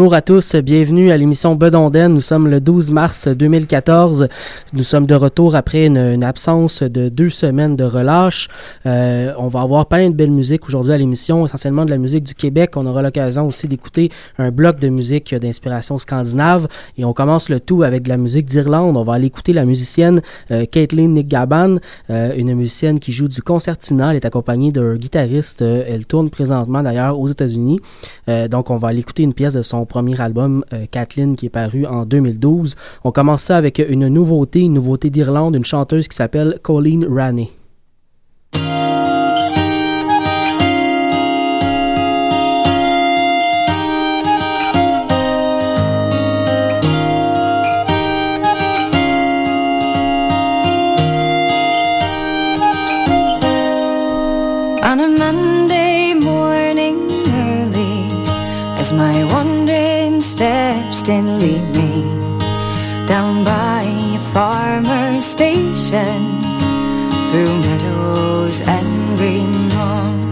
Bonjour à tous, bienvenue à l'émission Bedonden. Nous sommes le 12 mars 2014. Nous sommes de retour après une, absence de deux semaines de relâche. Euh, on va avoir plein de belles musiques aujourd'hui à l'émission, essentiellement de la musique du Québec. On aura l'occasion aussi d'écouter un bloc de musique d'inspiration scandinave. Et on commence le tout avec de la musique d'Irlande. On va aller écouter la musicienne euh, Caitlin Nick Gaban, euh, une musicienne qui joue du concertina. Elle est accompagnée d'un guitariste. elle tourne présentement d'ailleurs aux États-Unis. donc on va aller écouter une pièce de son premier album, euh, Kathleen, qui est paru en 2012. On commence ça avec une nouveauté, une nouveauté d'Irlande, une chanteuse qui s'appelle Colleen Ranney. Lead me down by a farmer's station through meadows and green lawn.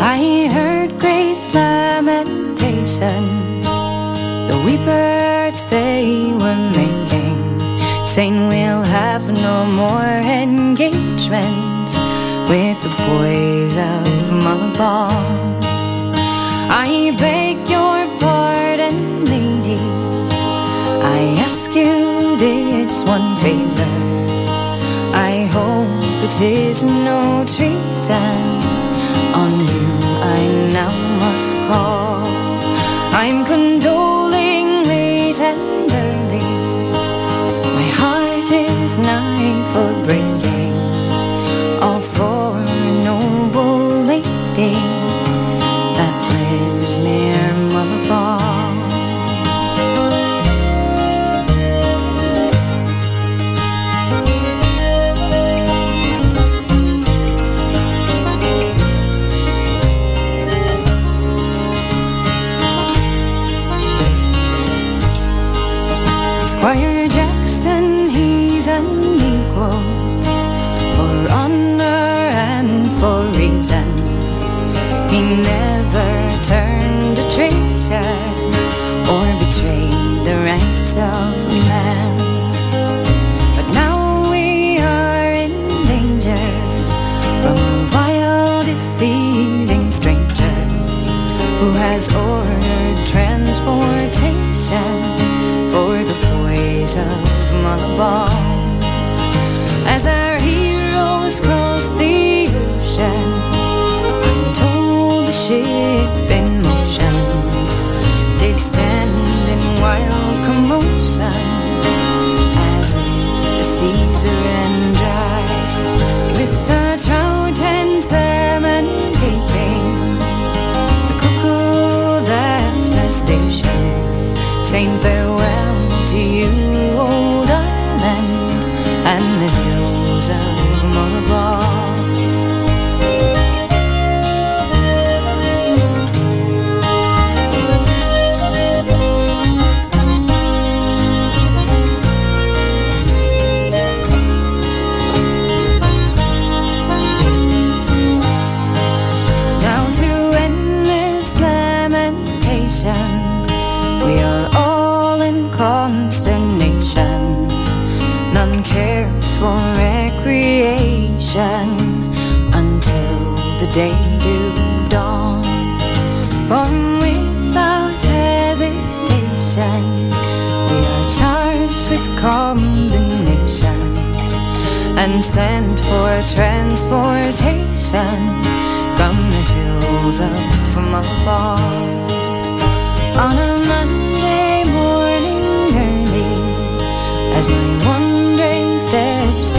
I heard great lamentation. The wee birds they were making, saying we'll have no more engagements with the boys of Malabar. I beg ask you this one favor. I hope it is no treason. On you I now must call. I'm condolingly tenderly. My heart is nigh for breaking. All for a noble lady consternation. None cares for recreation until the day do dawn. For without hesitation, we are charged with combination and sent for transportation from the hills of Malabar. On a Monday my wandering steps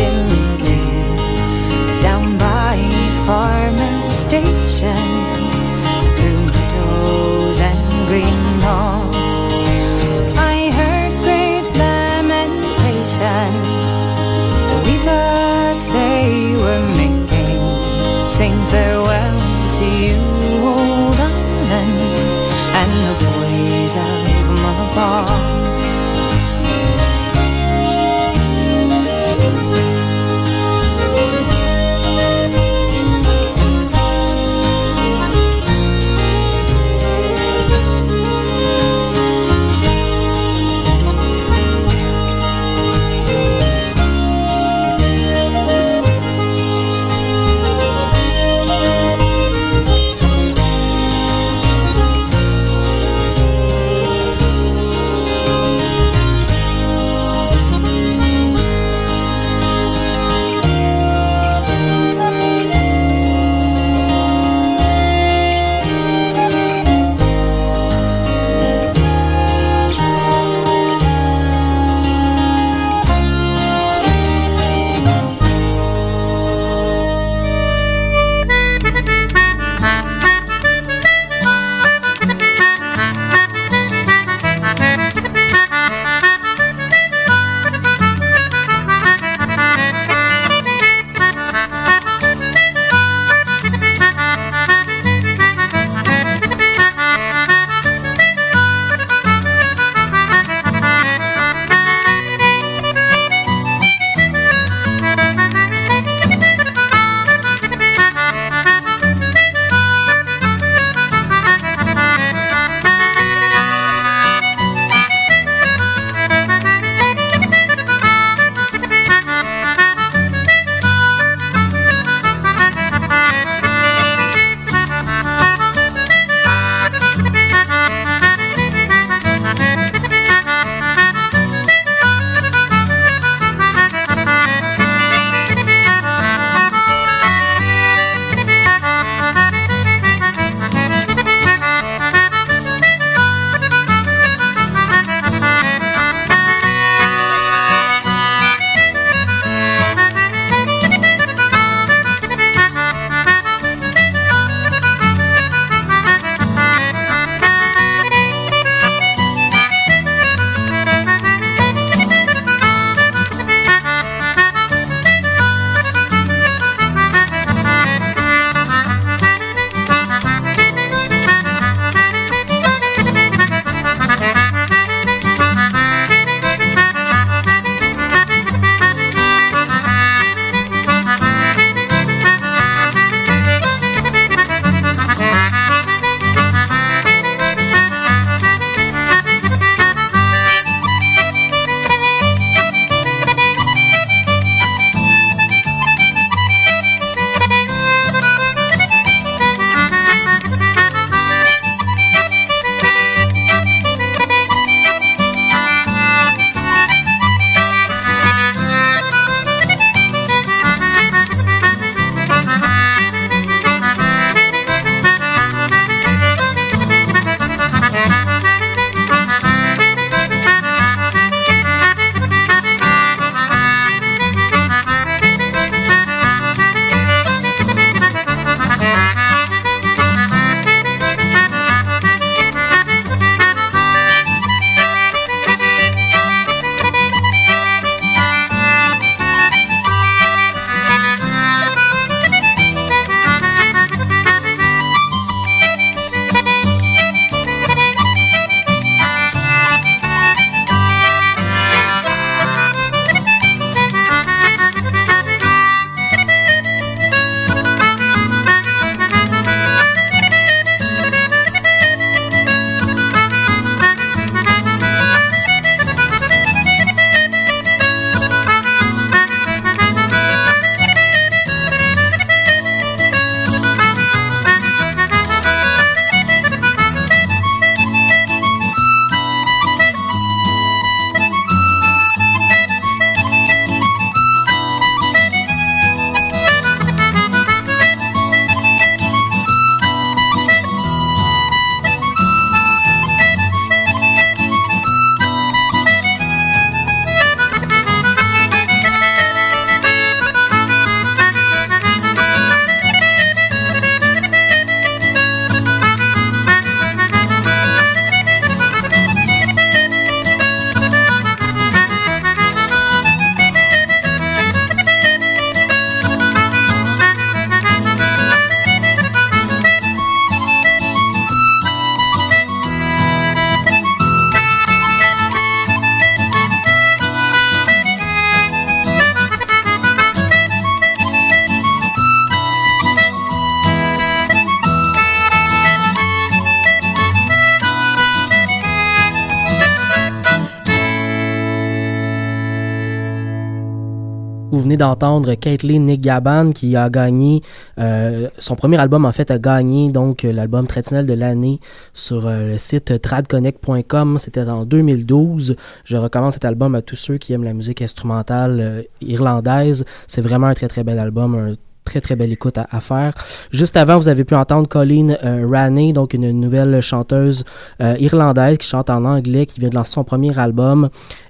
d'entendre Caitlyn Nick Gaban qui a gagné euh, son premier album en fait a gagné donc l'album traditionnel de l'année sur euh, le site tradconnect.com. C'était en 2012. Je recommande cet album à tous ceux qui aiment la musique instrumentale euh, irlandaise. C'est vraiment un très très bel album, très très belle écoute à, faire. Juste avant, vous avez pu entendre Colleen euh, Raney, donc une nouvelle chanteuse euh, irlandaise qui chante en anglais, qui vient de lancer son premier album.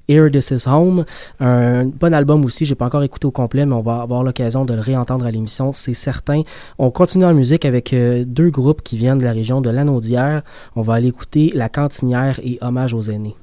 Here This Is Home, un bon album aussi, j'ai pas encore écouté au complet, mais on va avoir l'occasion de le réentendre à l'émission, c'est certain. On continue en musique avec euh, deux groupes qui viennent de la région de Lanaudière. On va aller écouter La Cantinière et Hommage aux aînés.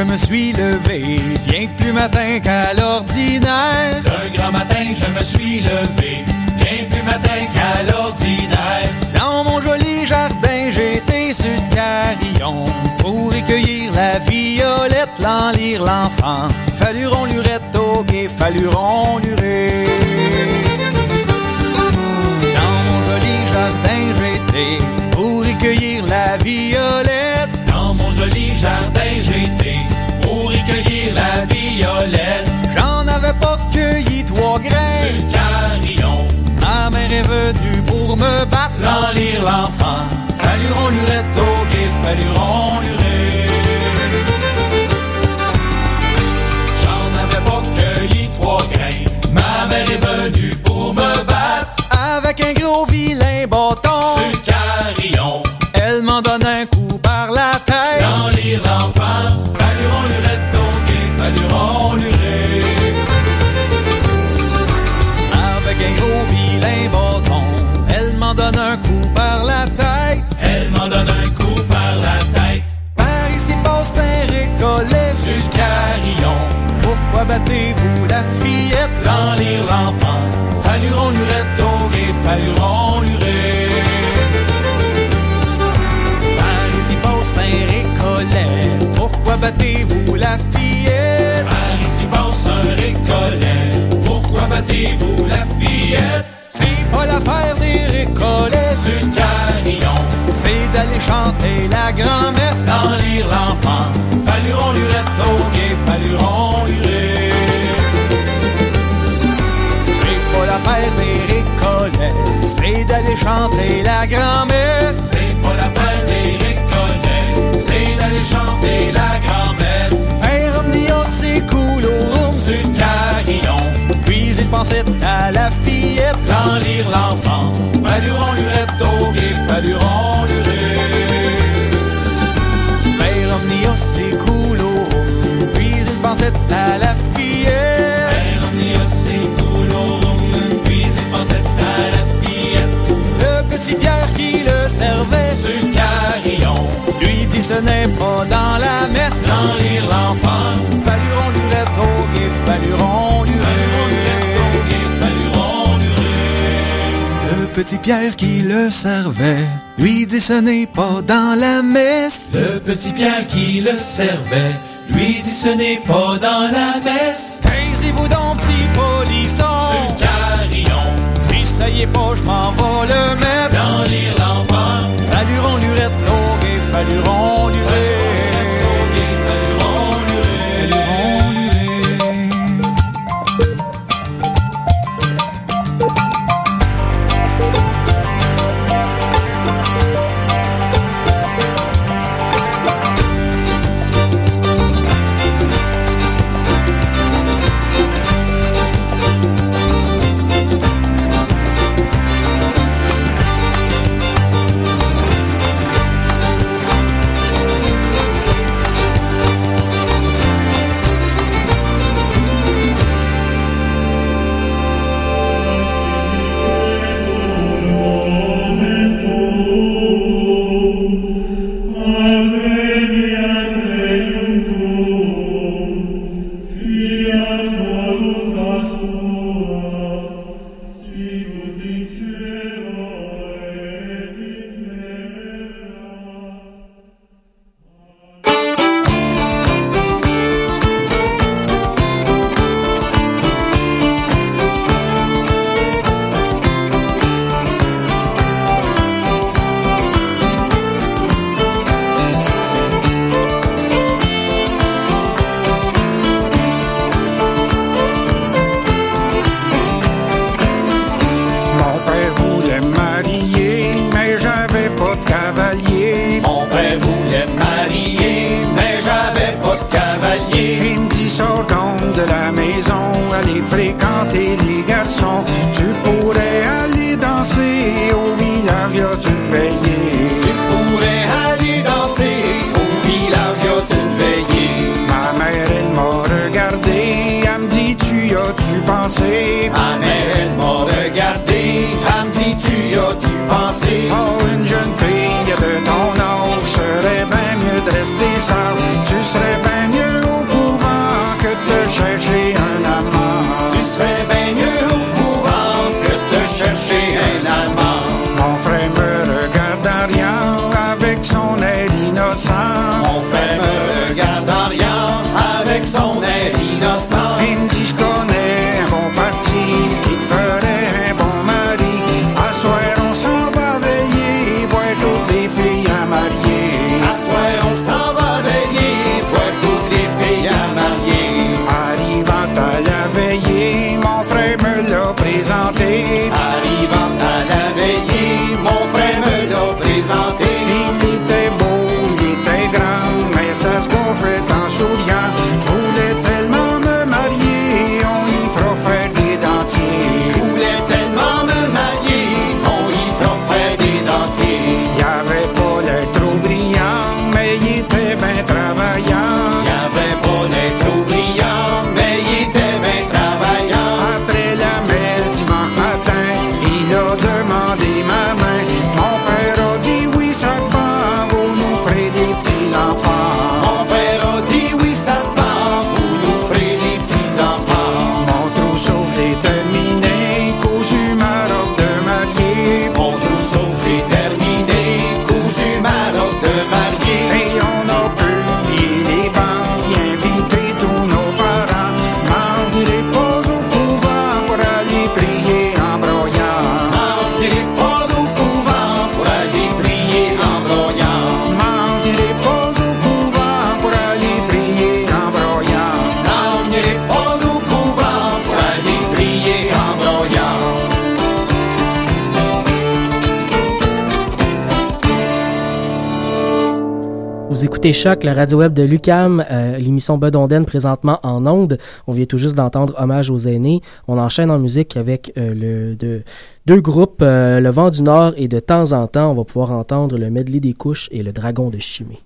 Je me suis levé, bien plus matin qu'à l'ordinaire. Un grand matin, je me suis levé, bien plus matin qu'à l'ordinaire. Dans mon joli jardin, j'étais sur le carillon pour recueillir la violette, l'en lire l'enfant. Falluron lurette au guet, falluron luré. Dans mon joli jardin, j'étais pour recueillir la violette. Dans mon joli jardin, j'étais J'en avais pas cueilli trois grains. le carillon, Ma mère est venue pour me battre. l'en lire l'enfant. Falluron lurette au guet, falluron luré. J'en avais pas cueilli trois grains. Ma mère est venue pour me battre. Avec un gros lire l'enfant, falluron lurette au guet, falluron luré. Par ici passe un récollet. Pourquoi battez-vous la fillette? Par ici passe un récollet, pourquoi battez-vous la fillette? C'est pas l'affaire des récollets. Sur le carillon, C'est d'aller chanter la grand-messe. dans l'enfant, falluron lurette guet, falluron luré. C'est d'aller chanter la grand-messe. C'est pas l'affaire des récollets, c'est d'aller chanter la grand-messe. C'est cool au room. Sur le carillon, Puis il pensait à la fillette. dans lire l'enfant, falluron lurette au guet, falluron omnia, c'est cool au room. Puis il pensait à la fillette. Petit Pierre qui le servait. Sur le carillon, Lui dit ce n'est pas dans la messe. dans lire l'enfant, Falluron lurette au guet, falluron falluron luré. Le petit Pierre qui le servait. Lui dit ce n'est pas dans la messe. Le petit Pierre qui le servait, lui dit ce n'est pas dans la messe. Taisez-vous donc, petit polisson. Ça y est pas, je m'en vais le mettre. dans lire l'enfant, Falluron lurette au guet, falluron luré. écoutez Choc, la radio web de Lucam, euh, l'émission Bedonden présentement en onde. On vient tout juste d'entendre Hommage aux aînés. On enchaîne en musique avec euh, le, de, deux groupes, euh, Le Vent du Nord et de temps en temps, on va pouvoir entendre le Medley des couches et le Dragon de Chimée.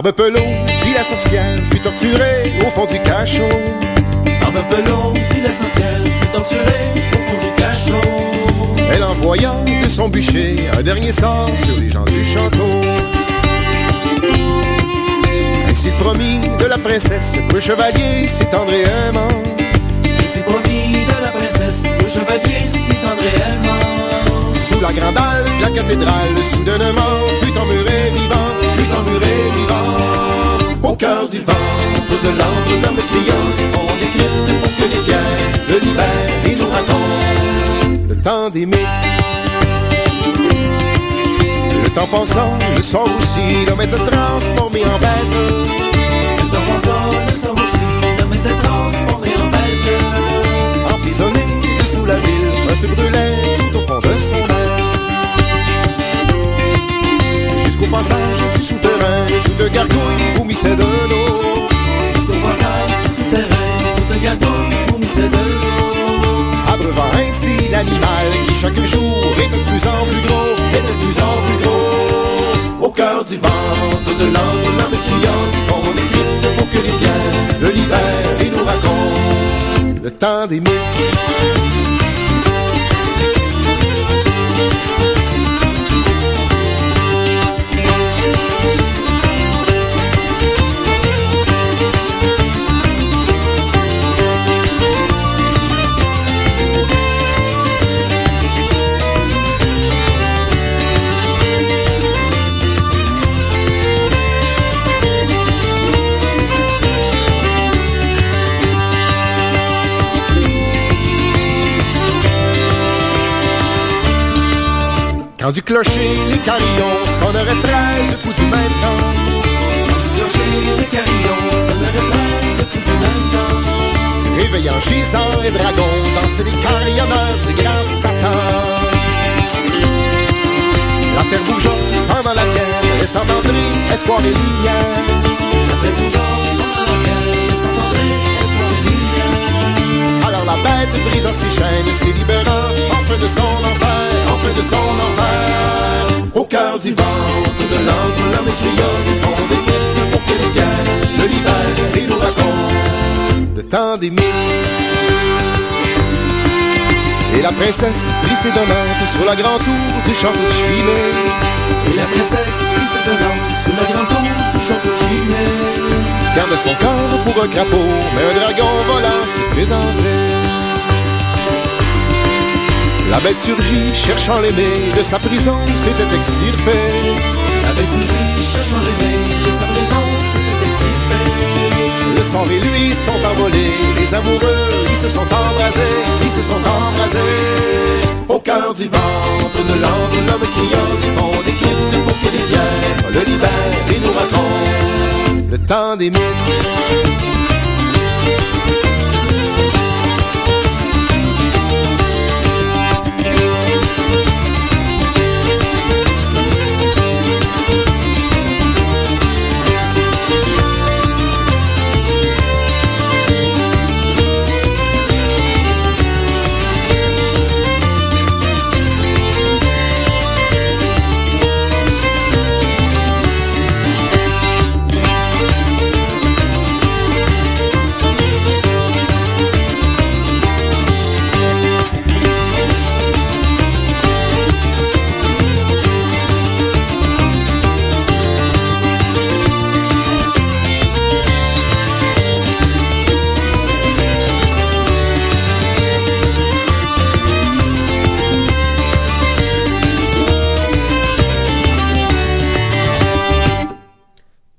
Barbe Pelot, dit la sorcière, fut torturée au fond du cachot. Barbe Pelot, dit la sorcière, fut torturée au fond du cachot. Elle envoya de son bûcher un dernier sort sur les gens du château. Ainsi promis de la princesse, le chevalier s'étend réellement. Ainsi promis de la princesse, le chevalier s'étend réellement. Sous la grande halle de la cathédrale, soudainement, du ventre de l'antre, l'homme criant du fond des cryptes pour que les pierres le libèrent et nous racontent le temps des mythes. Le temps passant, le sort aussi, l'homme était transformé en bête. Le temps passant, le sort aussi, l'homme était transformé en bête. Emprisonné dessous la ville, un feu brûlait tout au fond de son être. Passage du souterrain, toute gargouille vomissait de l'eau. Jusqu'au passage du souterrain, toute gargouille vomissait de l'eau. Abreuvant ainsi l'animal qui chaque jour était de plus en plus gros, était de plus en plus gros. Au cœur du ventre de l'antre, l'homme criant du fond des cryptes pour que les pierres le libèrent et nous racontent le temps des mythes. Du clocher, les carillons sonneraient treize coups du même temps. Du clocher, les carillons sonneraient treize coups du même. Éveillant gisants et dragons, dansaient les carillonneurs du grand Satan. La terre bougea pendant la guerre, laissant entrer espoir et lumière. La terre bougea pendant la guerre, laissant entrer espoir et lumière. Alors la bête brisa ses chaînes, se libérant enfin de son enfer, Au cœur du ventre de l'antre, l'homme cria du fond des cryptes pour que les pierres le libèrent et nous racontent le temps des mythes. Et la princesse, triste et donnante, sur la grande tour du château de. Et la princesse, triste et donnante, sur la grande tour du château de Chimay. Son corps pour un crapaud, mais un dragon volant s'y présentait. La bête surgit, cherchant l'aimé, de sa prison s'était extirpée. La bête surgit, cherchant l'aimé, de sa prison s'était extirpée. Le sang et lui sont envolés, les amoureux, ils se sont embrasés, ils se sont embrasés. Au cœur du ventre de l'antre, l'homme criant du fond des cryptes pour que les pierres le libèrent et nous racontent le temps des mythes.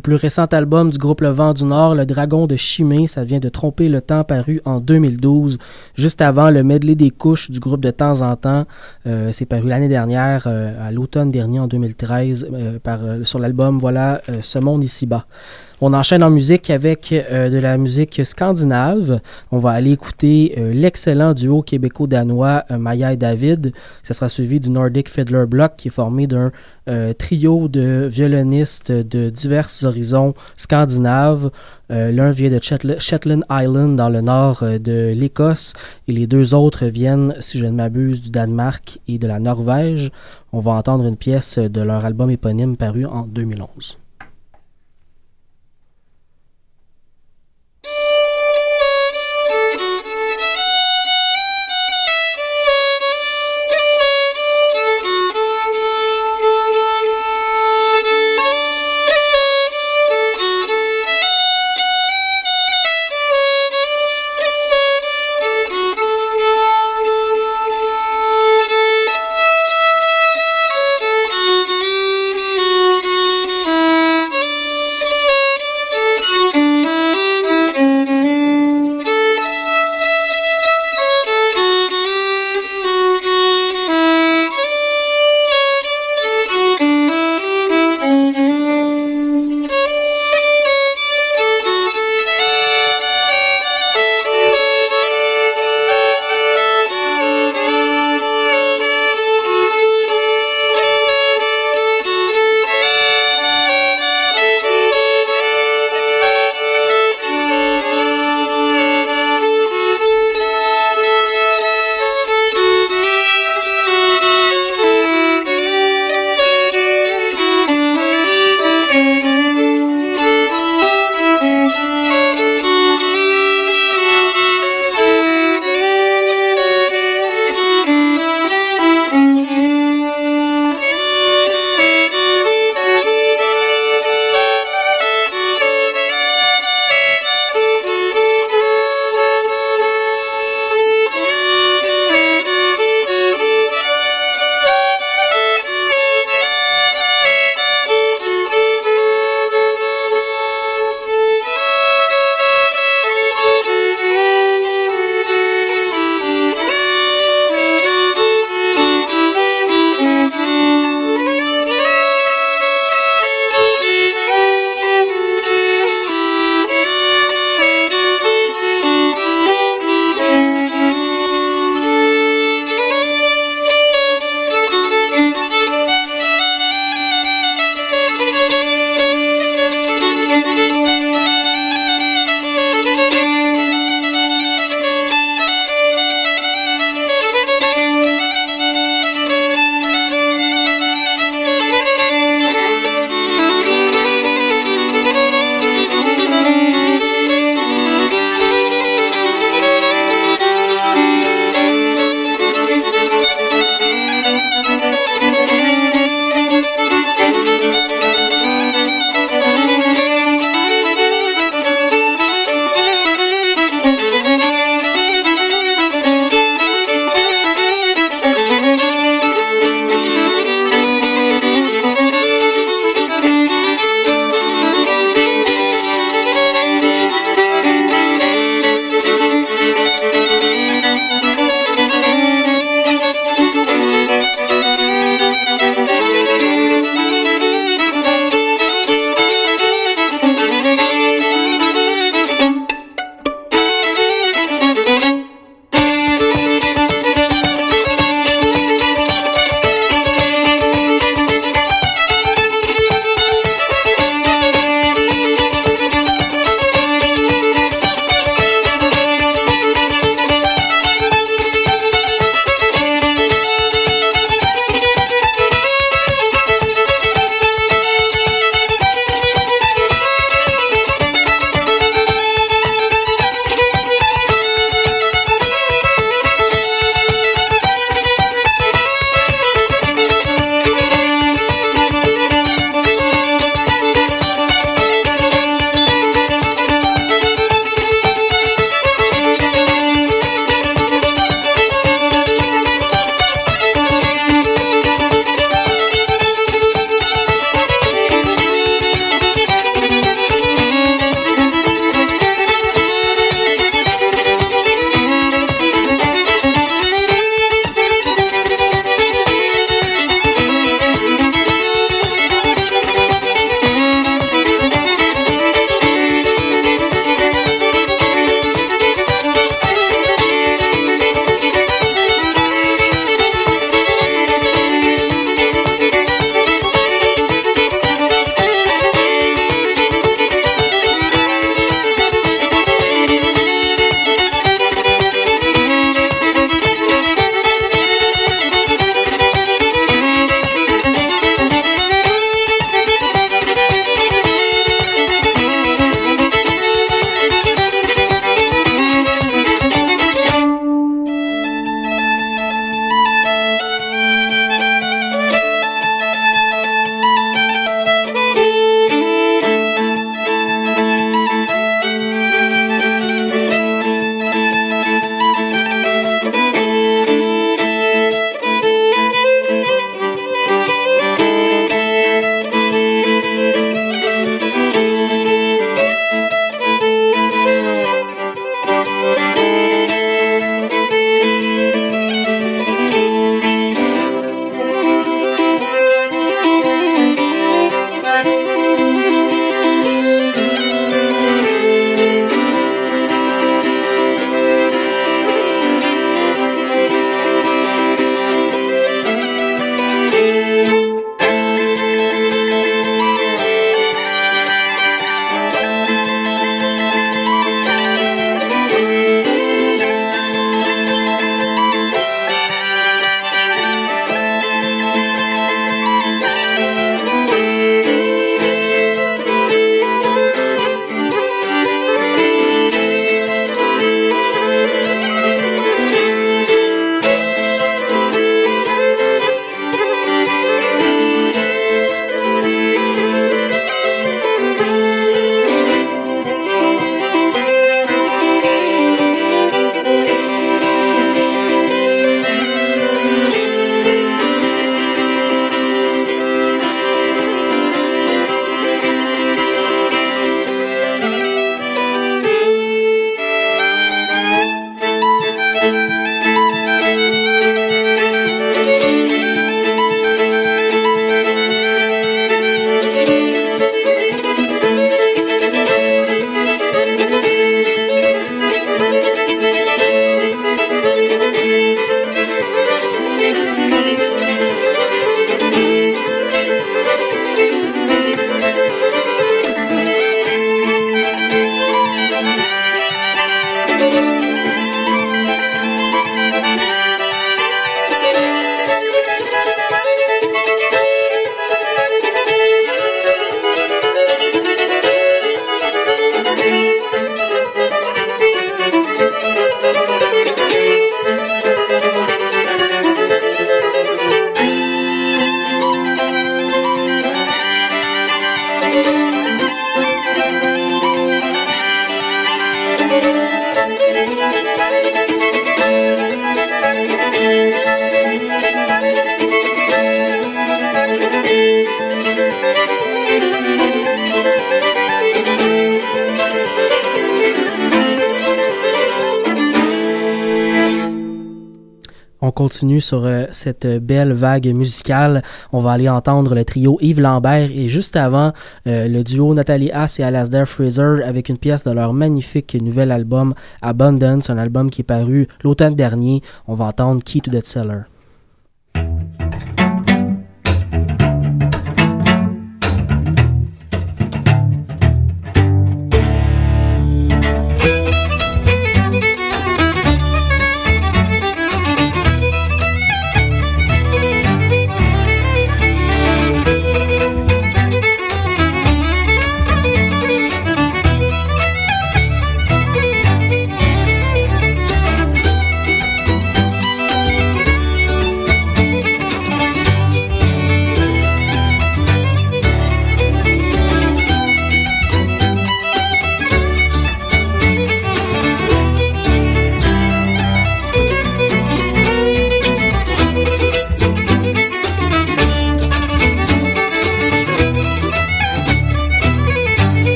Du plus récent album du groupe Le Vent du Nord, Le Dragon de Chimay, ça vient de Tromper le temps paru en 2012, juste avant le medley des couches du groupe de temps en temps. Euh, c'est paru l'année dernière, euh, à l'automne dernier en 2013, euh, sur l'album Voilà Ce monde ici-bas. On enchaîne en musique avec euh, de la musique scandinave. On va aller écouter euh, l'excellent duo québéco-danois euh, Maya et David. Ça sera suivi du Nordic Fiddler Block qui est formé d'un trio de violonistes de divers horizons scandinaves. L'un vient de Shetland Island dans le nord de l'Écosse et les deux autres viennent, si je ne m'abuse, du Danemark et de la Norvège. On va entendre une pièce de leur album éponyme paru en 2011. Sur euh, cette belle vague musicale. On va aller entendre le trio Yves Lambert et juste avant, euh, le duo Nathalie Haas et Alasdair Fraser avec une pièce de leur magnifique nouvel album Abundance, un album qui est paru l'automne dernier. On va entendre Key to the Cellar.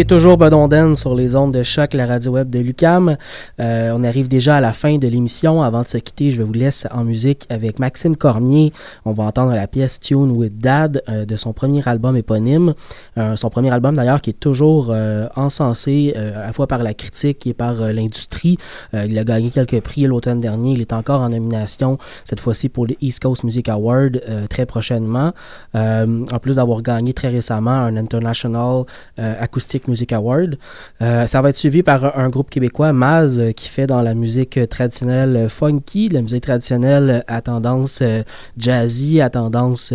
Écoutez toujours Bedonden sur les ondes de choc, la radio web de Lucam. Euh, on arrive déjà à la fin de l'émission. Avant de se quitter, je vous laisse en musique avec Maxime Cormier. On va entendre la pièce Tune with Dad euh, de son premier album éponyme. Euh, son premier album d'ailleurs qui est toujours encensé à la fois par la critique et par l'industrie. il a gagné quelques prix l'automne dernier. Il est encore en nomination cette fois-ci pour les East Coast Music Award très prochainement. en plus d'avoir gagné très récemment un International Acoustic Music Award. Euh, ça va être suivi par un groupe québécois, Maz, euh, qui fait dans la musique traditionnelle funky, la musique traditionnelle à tendance euh, jazzy, à tendance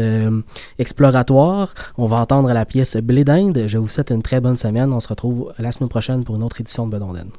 exploratoire. On va entendre la pièce Blé d'Inde. Je vous souhaite une très bonne semaine. On se retrouve la semaine prochaine pour une autre édition de Bedonden.